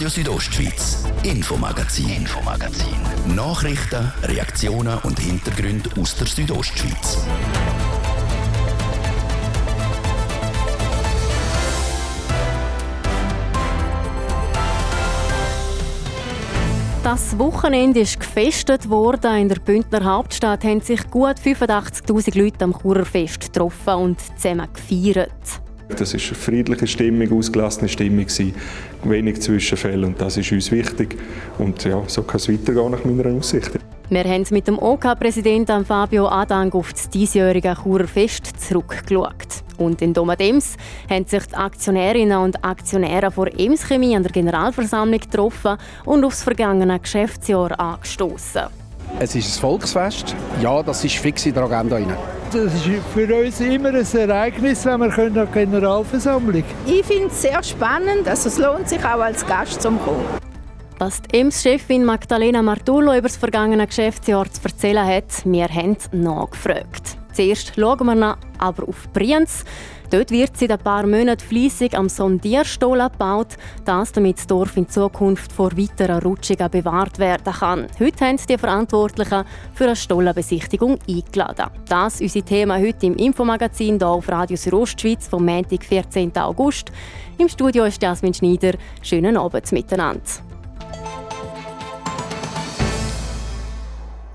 Radio Südostschweiz, Infomagazin, Infomagazin. Nachrichten, Reaktionen und Hintergründe aus der Südostschweiz. Das Wochenende ist gefestet worden. In der Bündner Hauptstadt haben sich gut 85.000 Leute am Churerfest getroffen und zusammen gefeiert. Das war eine friedliche Stimmung, ausgelassene Stimmung, wenig Zwischenfälle und das ist uns wichtig. Und ja, so kann es weitergehen nach meiner Aussicht. Wir haben mit dem OK-Präsidenten Fabio Adang auf das diesjährige Churer Fest zurückgeschaut. Und in Domadems haben sich die Aktionärinnen und Aktionäre von Ems Chemie an der Generalversammlung getroffen und aufs vergangene Geschäftsjahr angestoßen. Es ist ein Volksfest. Ja, das ist fix in der Agenda. Rein. Das ist für uns immer ein Ereignis, wenn wir an die Generalversammlung Ich finde es sehr spannend. Also es lohnt sich auch als Gast zum kommen. Was die EMS-Chefin Magdalena Martullo über das vergangene Geschäftsjahr zu erzählen hat, wir haben nachgefragt. Zuerst schauen wir noch aber auf Brienz. Dort wird seit ein paar Monaten fleissig am Sondierstollen gebaut, das damit das Dorf in Zukunft vor weiteren Rutschungen bewahrt werden kann. Heute haben die Verantwortlichen für eine Stollenbesichtigung eingeladen. Das ist unser Thema heute im Infomagazin hier auf Radio Südostschweiz vom Montag, 14. August. Im Studio ist Jasmin Schneider. Schönen Abend miteinander.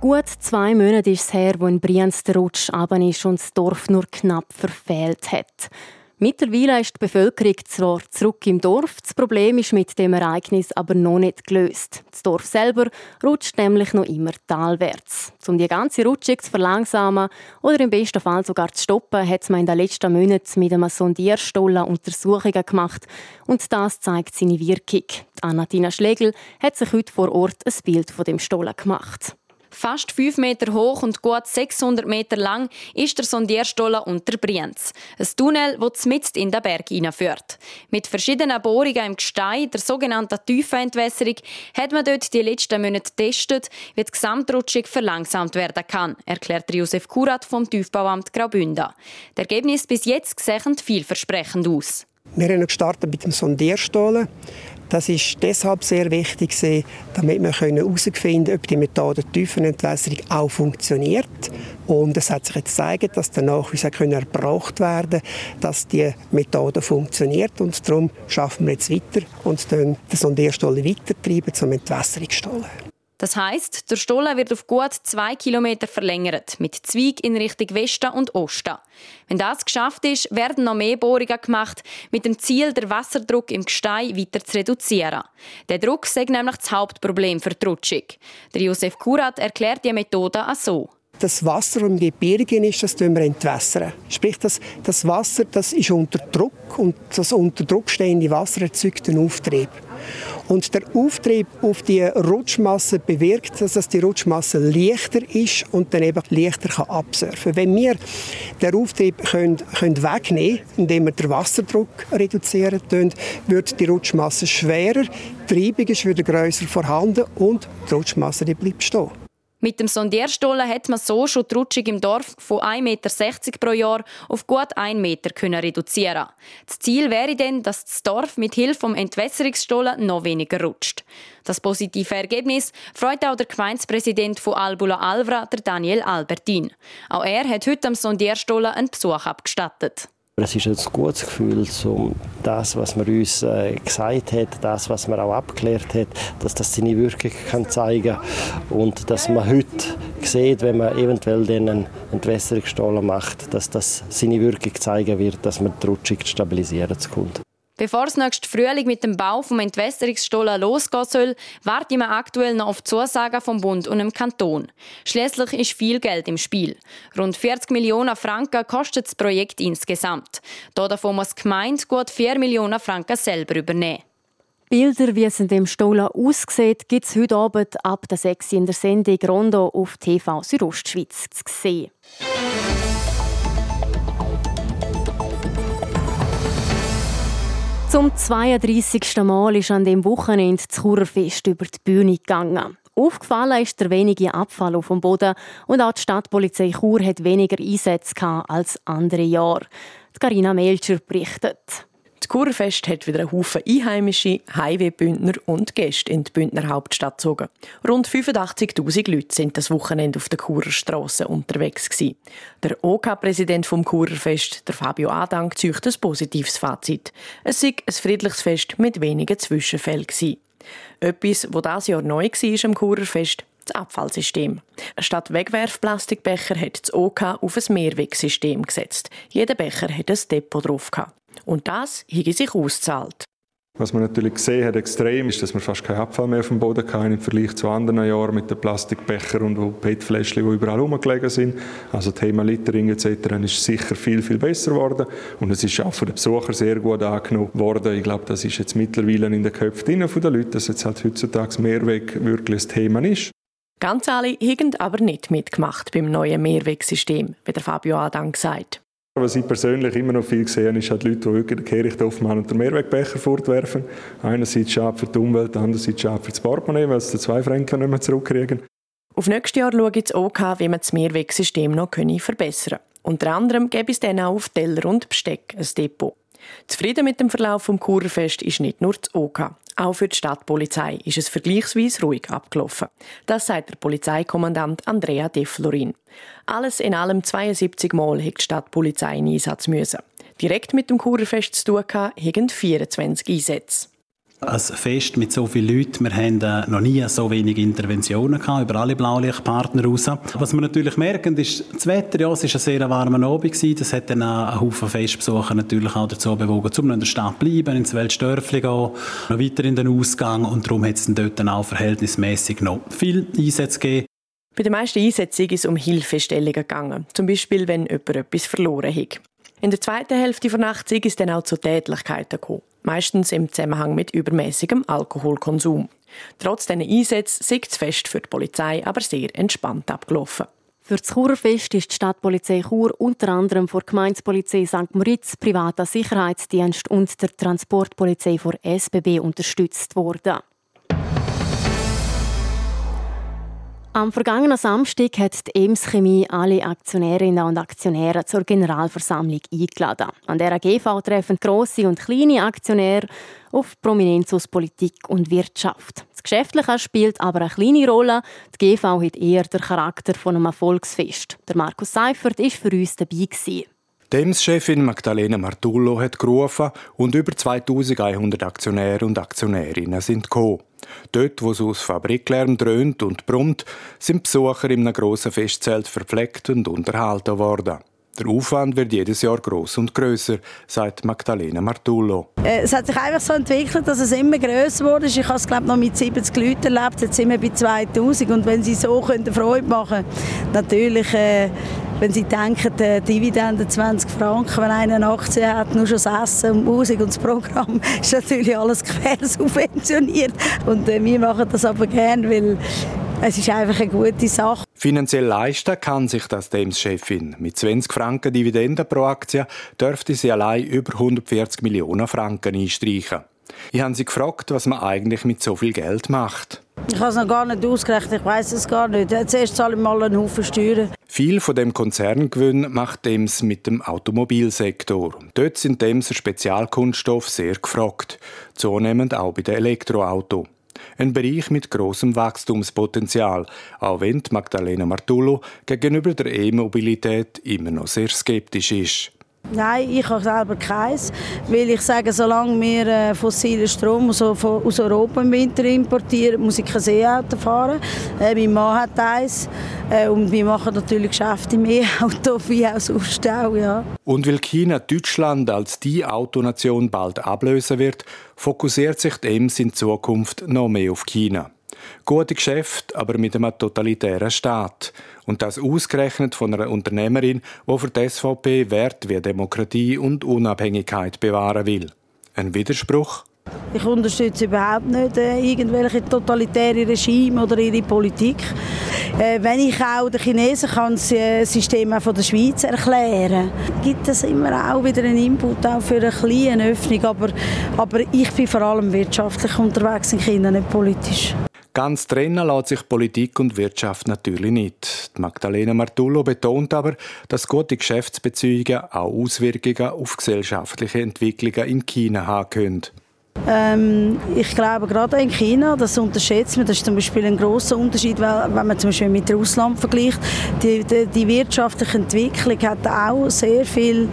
Gut zwei Monate ist es her, wo in Brienz der Rutsch aber ist und das Dorf nur knapp verfehlt hat. Mittlerweile ist die Bevölkerung zwar zurück im Dorf, das Problem ist mit dem Ereignis aber noch nicht gelöst. Das Dorf selber rutscht nämlich noch immer talwärts. Um die ganze Rutschung zu verlangsamen oder im besten Fall sogar zu stoppen, hat man in den letzten Monaten mit einem Sondierstollen Untersuchungen gemacht und das zeigt seine Wirkung. Anatina Schlegel hat sich heute vor Ort ein Bild von dem Stollen gemacht. Fast 5 Meter hoch und gut 600 Meter lang ist der Sondierstollen unter Brienz. Ein Tunnel, das mitten in den Berg hineinführt. Mit verschiedenen Bohrungen im Gestein, der sogenannten Tiefenentwässerung, hat man dort die letzten Monate getestet, wie die Gesamtrutschung verlangsamt werden kann, erklärt Josef Kurat vom Tiefbauamt Graubünden. Das Ergebnis bis jetzt sehen vielversprechend aus. Wir haben gestartet mit dem Sondierstollen. Das ist deshalb sehr wichtig, damit wir herausfinden können, ob die Methode Tiefenentwässerung auch funktioniert. Und es hat sich jetzt gezeigt, dass der Nachweis erbracht werden dass die Methode funktioniert. Und darum schaffen wir jetzt weiter und den Sondierstollen weitertreiben zum Entwässerungsstollen. Das heißt, der Stollen wird auf gut zwei Kilometer verlängert, mit Zweig in Richtung Westen und Osten. Wenn das geschafft ist, werden noch mehr Bohrungen gemacht, mit dem Ziel, den Wasserdruck im Gestein weiter zu reduzieren. Der Druck ist nämlich das Hauptproblem für die Rutschung. Der Josef Kurat erklärt die Methode auch so. Das Wasser, das im Gebirge ist, das wir entwässern. Sprich, das, das Wasser das ist unter Druck und das unter Druck stehende Wasser erzeugt einen Auftrieb. Und der Auftrieb auf die Rutschmasse bewirkt, dass die Rutschmasse leichter ist und dann eben leichter kann absurfen. Wenn wir den Auftrieb können, können wegnehmen können, indem wir den Wasserdruck reduzieren, können, wird die Rutschmasse schwerer, die Treibung ist wieder grösser vorhanden und die Rutschmasse die bleibt stehen. Mit dem Sondierstollen hat man so schon die Rutschung im Dorf von 1,60 Meter pro Jahr auf gut 1 Meter reduzieren Das Ziel wäre dann, dass das Dorf mit Hilfe vom Entwässerungsstollen noch weniger rutscht. Das positive Ergebnis freut auch der Gemeindepräsident von Albula Alvra, der Daniel Albertin. Auch er hat heute am Sondierstollen einen Besuch abgestattet. Es ist ein gutes Gefühl, um das, was man uns äh, gesagt hat, das, was man auch abgeklärt hat, dass das seine Wirkung kann zeigen und dass man heute sieht, wenn man eventuell einen Entwässerungsstollen macht, dass das seine Wirkung zeigen wird, dass man die Rutschung stabilisieren kommt. Bevor es nächsten Frühling mit dem Bau vom Entwässerungsstollen losgehen soll, warten wir aktuell noch auf Zusagen vom Bund und dem Kanton. Schließlich ist viel Geld im Spiel. Rund 40 Millionen Franken kostet das Projekt insgesamt. Davon muss die Gemeinde gut 4 Millionen Franken selber übernehmen. Bilder, wie es in dem Stollen aussieht, gibt es heute Abend ab der 6 in der Sendung Rondo auf TV Südostschweiz zu sehen. Zum 32. Mal ist an dem Wochenende das Churerfest über die Bühne gegangen. Aufgefallen ist der wenige Abfall auf dem Boden und auch die Stadtpolizei Chur hat weniger Einsätze als andere Jahre. Carina Melcher berichtet. Das Kurfest hat wieder einen Haufen Einheimische, Highway-Bündner und Gäste in die Bündner Hauptstadt gezogen. Rund 85'000 Leute sind das Wochenende auf der Churer Strasse unterwegs gewesen. Der OK-Präsident OK vom Kurfest, der Fabio Adang, zieht ein positives Fazit. Es sei ein friedliches Fest mit wenigen Zwischenfällen gewesen. Etwas, was dieses Jahr neu war am Kurerfest, das Abfallsystem. Statt Wegwerfplastikbecher hat das OK auf ein Mehrwegsystem gesetzt. Jeder Becher hat ein Depot drauf. Gehabt. Und das habe sich ausgezahlt. Was man natürlich gesehen hat, extrem, ist, dass wir fast keinen Abfall mehr auf dem Boden hatten im Vergleich zu anderen Jahren mit den Plastikbechern und PET-Fläschchen, die überall rumgelegen sind. Also Thema Littering etc. ist sicher viel, viel besser geworden und es ist auch von den Besuchern sehr gut angenommen worden. Ich glaube, das ist jetzt mittlerweile in den Köpfen der Leute, dass jetzt halt heutzutage Mehrweg wirklich ein Thema ist. Ganz alle haben aber nicht mitgemacht beim neuen Mehrwegsystem, wie der Fabio Adang sagt. Was ich persönlich immer noch viel sehe, ist halt Leute, die wirklich den Kehricht aufmachen und den Mehrwegbecher fortwerfen. Einerseits schade für die Umwelt, andererseits schade für das Portemonnaie, weil sie den zwei Franken nicht mehr zurückkriegen. Auf nächstes Jahr schaut es OK, wie man das Mehrwegsystem noch verbessern kann. Unter anderem gäbe es dann auch auf Teller und Besteck ein Depot. Zufrieden mit dem Verlauf des Kurfest ist nicht nur das OK. Auch für die Stadtpolizei ist es vergleichsweise ruhig abgelaufen. Das sagt der Polizeikommandant Andrea De Florin. Alles in allem 72 Mal hat die Stadtpolizei in Einsatz müssen. Direkt mit dem Kurfest zu tun hatten 24 Einsätze ein Fest mit so vielen Leuten. Wir haben äh, noch nie so wenige Interventionen gehabt, über alle Blaulichtpartner raus. Was wir natürlich merken, ist das Wetter. Ja, es war ein sehr warmer Abend. Gewesen. Das hat dann einen Haufen Festbesucher natürlich auch dazu bewogen, um in der Stadt zu bleiben, ins Weltstörfli gehen, noch weiter in den Ausgang. Und darum hat es dann dort dann auch verhältnismäßig noch viel Einsätze gegeben. Bei den meisten Einsätzen ist es um Hilfestellungen gegangen. Zum Beispiel, wenn jemand etwas verloren hat. In der zweiten Hälfte der Nacht ist es dann auch zu Tätlichkeiten gekommen meistens im Zusammenhang mit übermäßigem Alkoholkonsum. Trotz diesen Einsätzen ist das Fest für die Polizei aber sehr entspannt abgelaufen. Für das Churfest ist die Stadtpolizei Chur unter anderem von der Gemeindepolizei St. Moritz, privater Sicherheitsdienst und der Transportpolizei vor SBB unterstützt worden. Am vergangenen Samstag hat die Ems Chemie alle Aktionärinnen und Aktionäre zur Generalversammlung eingeladen. An der GV treffen grosse und kleine Aktionäre auf Prominenz aus Politik und Wirtschaft. Das Geschäftliche spielt aber eine kleine Rolle. Die GV hat eher den Charakter von einem Erfolgsfest. Der Markus Seifert war für uns dabei. Gewesen. Dems-Chefin Magdalena Martullo hat gerufen und über 2100 Aktionäre und Aktionärinnen sind gekommen. Dort, wo es aus Fabriklärm dröhnt und brummt, sind Besucher in einem grossen Festzelt verpflegt und unterhalten worden. Der Aufwand wird jedes Jahr groß und größer, sagt Magdalena Martullo. Äh, es hat sich einfach so entwickelt, dass es immer größer wurde. Ich habe es glaube noch mit 70 Leuten erlebt. Jetzt sind wir bei 2000 und wenn sie so können Freude machen, natürlich. Äh, wenn Sie denken, die Dividende 20 Franken, wenn einer eine Aktie hat, nur schon das Essen und Musik und das Programm, ist natürlich alles quer subventioniert. Und äh, wir machen das aber gerne, weil es ist einfach eine gute Sache. Finanziell leisten kann sich das Dems-Chefin. Mit 20 Franken Dividende pro Aktie dürfte sie allein über 140 Millionen Franken einstreichen. Ich habe sie gefragt, was man eigentlich mit so viel Geld macht. Ich habe es noch gar nicht ausgerechnet, ich weiß es gar nicht. Zuerst zahle ich mal einen Haufen Steuern. Viel von dem Konzerngewinn macht Dems mit dem Automobilsektor. Dort sind Demser Spezialkunststoff sehr gefragt, zunehmend auch bei den Elektroautos. Ein Bereich mit großem Wachstumspotenzial, auch wenn Magdalena Martullo gegenüber der E-Mobilität immer noch sehr skeptisch ist. Nein, ich habe selber keins, weil ich sage, solange wir äh, fossilen Strom aus, Europa im Winter importieren, muss ich kein E-Auto fahren. Äh, mein Mann hat eins äh, und wir machen natürlich Geschäfte im E-Auto, wie auch sonst auch, ja. Und weil China Deutschland als die Autonation bald ablösen wird, fokussiert sich die EMS in Zukunft noch mehr auf China. Gute Geschäfte, aber mit einem totalitären Staat. Und das ausgerechnet von einer Unternehmerin, die für die SVP Werte wie Demokratie und Unabhängigkeit bewahren will. Ein Widerspruch? Ich unterstütze überhaupt nicht äh, irgendwelche totalitäre Regime oder ihre Politik. Äh, wenn ich auch den Chinesen kann das äh, System auch von der Schweiz erklären, gibt es immer auch wieder einen Input auch für eine kleine Öffnung. Aber, aber ich bin vor allem wirtschaftlich unterwegs in China, nicht politisch. Ganz trennen lässt sich Politik und Wirtschaft natürlich nicht. Magdalena Martullo betont aber, dass gute Geschäftsbeziehungen auch Auswirkungen auf gesellschaftliche Entwicklungen in China haben können. Ähm, ich glaube, gerade in China, das unterschätzt man, das ist zum Beispiel ein großer Unterschied, wenn man zum Beispiel mit Russland vergleicht. Die, die, die wirtschaftliche Entwicklung hat auch sehr viel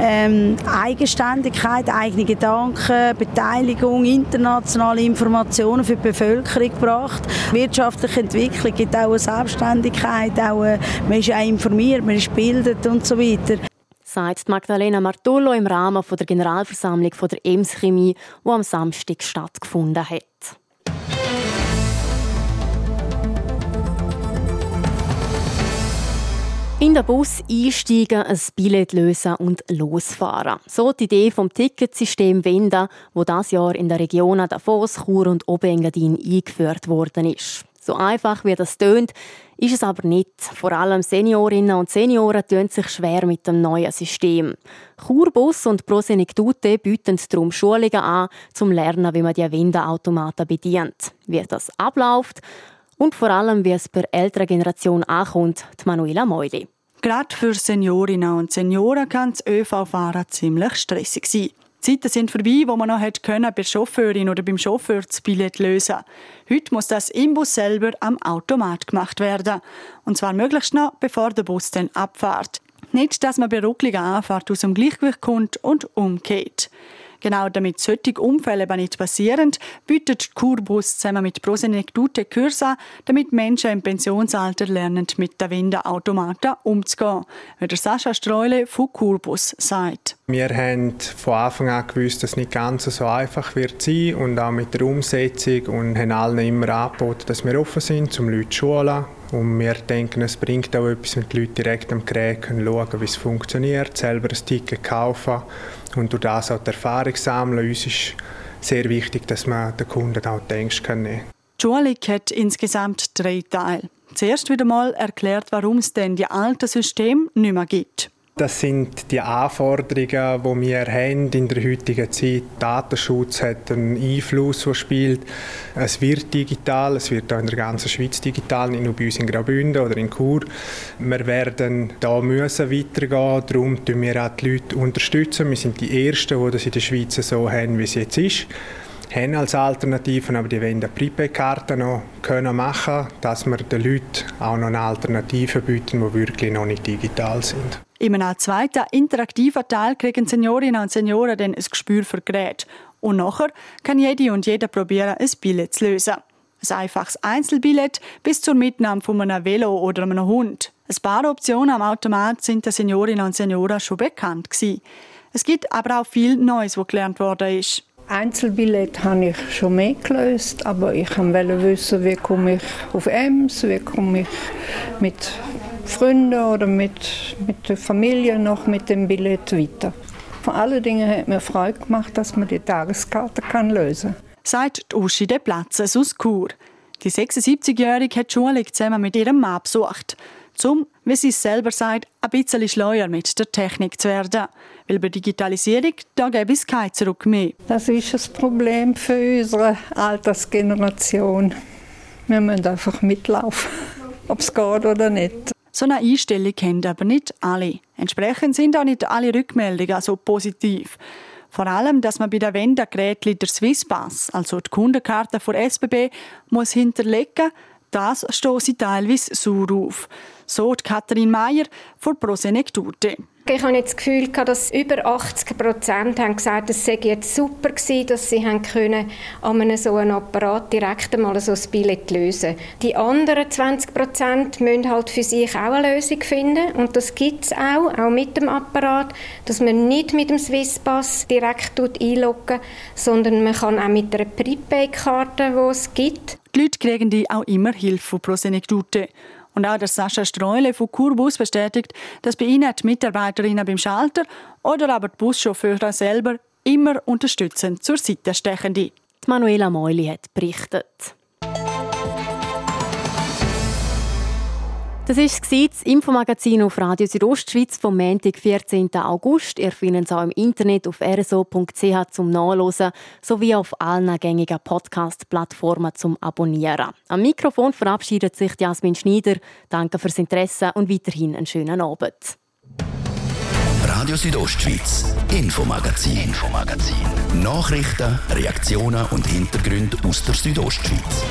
ähm, Eigenständigkeit, eigene Gedanken, Beteiligung, internationale Informationen für die Bevölkerung gebracht. Wirtschaftliche Entwicklung gibt auch eine Selbstständigkeit, auch eine, man ist auch informiert, man ist gebildet und so weiter sagt Magdalena Martullo im Rahmen der Generalversammlung der Ems Chemie, die am Samstag stattgefunden hat. In den Bus einsteigen, ein Billett lösen und losfahren. So die Idee vom Ticketsystem Wenda, wo das Jahr in der Region Davos, Chur und Obengadin eingeführt worden ist. So einfach wie das tönt, ist es aber nicht. Vor allem Seniorinnen und Senioren tun sich schwer mit dem neuen System. Churbus und Prosenektute bieten darum Schulungen an, zum Lernen, wie man die Wendeautomaten bedient, wie das abläuft und vor allem, wie es bei älterer Generation ankommt, die Manuela Meuli. Gerade für Seniorinnen und Senioren kann das ÖV-Fahren ziemlich stressig sein. Zeiten sind vorbei, wo man noch hätte können, bei der Chauffeurin oder beim Chauffeur das Billett lösen Heute muss das im Bus selber am Automat gemacht werden. Und zwar möglichst noch, bevor der Bus dann abfährt. Nicht, dass man bei ruckliger Anfahrt aus dem Gleichgewicht kommt und umgeht. Genau damit solche Unfälle aber nicht passieren, bietet Kurbus zusammen mit Prosenektute Kurs an, damit Menschen im Pensionsalter lernen, mit den Wendeautomaten umzugehen, wie der Sascha Streule von Kurbus sagt. Wir haben von Anfang an gewusst, dass es nicht ganz so einfach wird sein und auch mit der Umsetzung und haben allen immer angeboten, dass wir offen sind, um Leute zu schulen. Und wir denken, es bringt auch etwas, wenn die Leute direkt am Gerät schauen können, wie es funktioniert, selber ein Ticket kaufen und durch das auch die Erfahrung sammeln. Uns ist sehr wichtig, dass man den Kunden auch die Ängste nehmen kann. Die Schulung hat insgesamt drei Teile. Zuerst wieder mal erklärt, warum es denn die alten Systeme nicht mehr gibt. Das sind die Anforderungen, die wir haben in der heutigen Zeit. Datenschutz hat einen Einfluss, der spielt. Es wird digital, es wird auch in der ganzen Schweiz digital, nicht nur bei uns in Graubünden oder in Chur. Wir werden da müssen weitergehen, darum unterstützen wir auch die Leute. Unterstützen. Wir sind die Ersten, die das in der Schweiz so haben, wie es jetzt ist haben als Alternativen, aber die wollen eine Prepaid-Karte noch können machen, dass wir den Leuten auch noch eine Alternative bieten, die wirklich noch nicht digital sind. In einem zweiten interaktiven Teil kriegen Seniorinnen und Senioren dann ein Gespür für Geräte. Und nachher kann jede und jeder probieren, ein Billett zu lösen. Ein einfaches Einzelbillett bis zur Mitnahme von einem Velo oder einem Hund. Ein paar Optionen am Automat sind den Seniorinnen und Senioren schon bekannt gewesen. Es gibt aber auch viel Neues, was gelernt worden ist. Einzelbillett habe ich schon mehr gelöst, aber ich wollte wissen, wie komme ich auf Ems, wie komme ich mit Freunden oder mit, mit der Familie noch mit dem Billett weiter. Vor allen Dingen hat mir Freude gemacht, dass man die Tageskarte kann lösen kann. Sagt Uschi de Platze aus Chur. Die 76-Jährige hat die Schule zusammen mit ihrem Mann besucht, um, wie sie es selber sagt, ein bisschen schleuer mit der Technik zu werden. Weil bei Digitalisierung, da gäbe es kein Zurück mehr. Das ist das Problem für unsere Altersgeneration. Wir müssen einfach mitlaufen, ob es geht oder nicht. So eine Einstellung kennen aber nicht alle. Entsprechend sind auch nicht alle Rückmeldungen so positiv. Vor allem, dass man bei den Wendegeräten der Swisspass, also die Kundenkarte von SBB, muss hinterlegen, das stoße teilweise sauer auf. So die Katharin Meyer von Prosenektute. Ich habe jetzt das Gefühl, dass über 80 Prozent haben gesagt, es sei jetzt super gewesen, dass sie an einem so einem Apparat direkt einmal so ein Billett lösen Die anderen 20 Prozent müssen halt für sich auch eine Lösung finden. Und das gibt es auch, auch mit dem Apparat, dass man nicht mit dem Swisspass direkt einloggen sondern man kann auch mit einer Prepaid-Karte, die es gibt. Die Leute kriegen die auch immer Hilfe von Prosenektute. Und auch der Sascha Streule von Kurbus bestätigt, dass bei ihnen die Mitarbeiterinnen beim Schalter oder aber die Buschauffeure selber immer unterstützend zur Seite stechen. Die Manuela Meuli hat berichtet. Das war das Infomagazin auf Radio Südostschweiz vom Montag, 14. August. Ihr findet es auch im Internet auf rso.ch zum Nachlesen sowie auf allen gängigen Podcast-Plattformen zum Abonnieren. Am Mikrofon verabschiedet sich Jasmin Schneider. Danke fürs Interesse und weiterhin einen schönen Abend. Radio Südostschweiz, Infomagazin, Infomagazin. Nachrichten, Reaktionen und Hintergründe aus der Südostschweiz.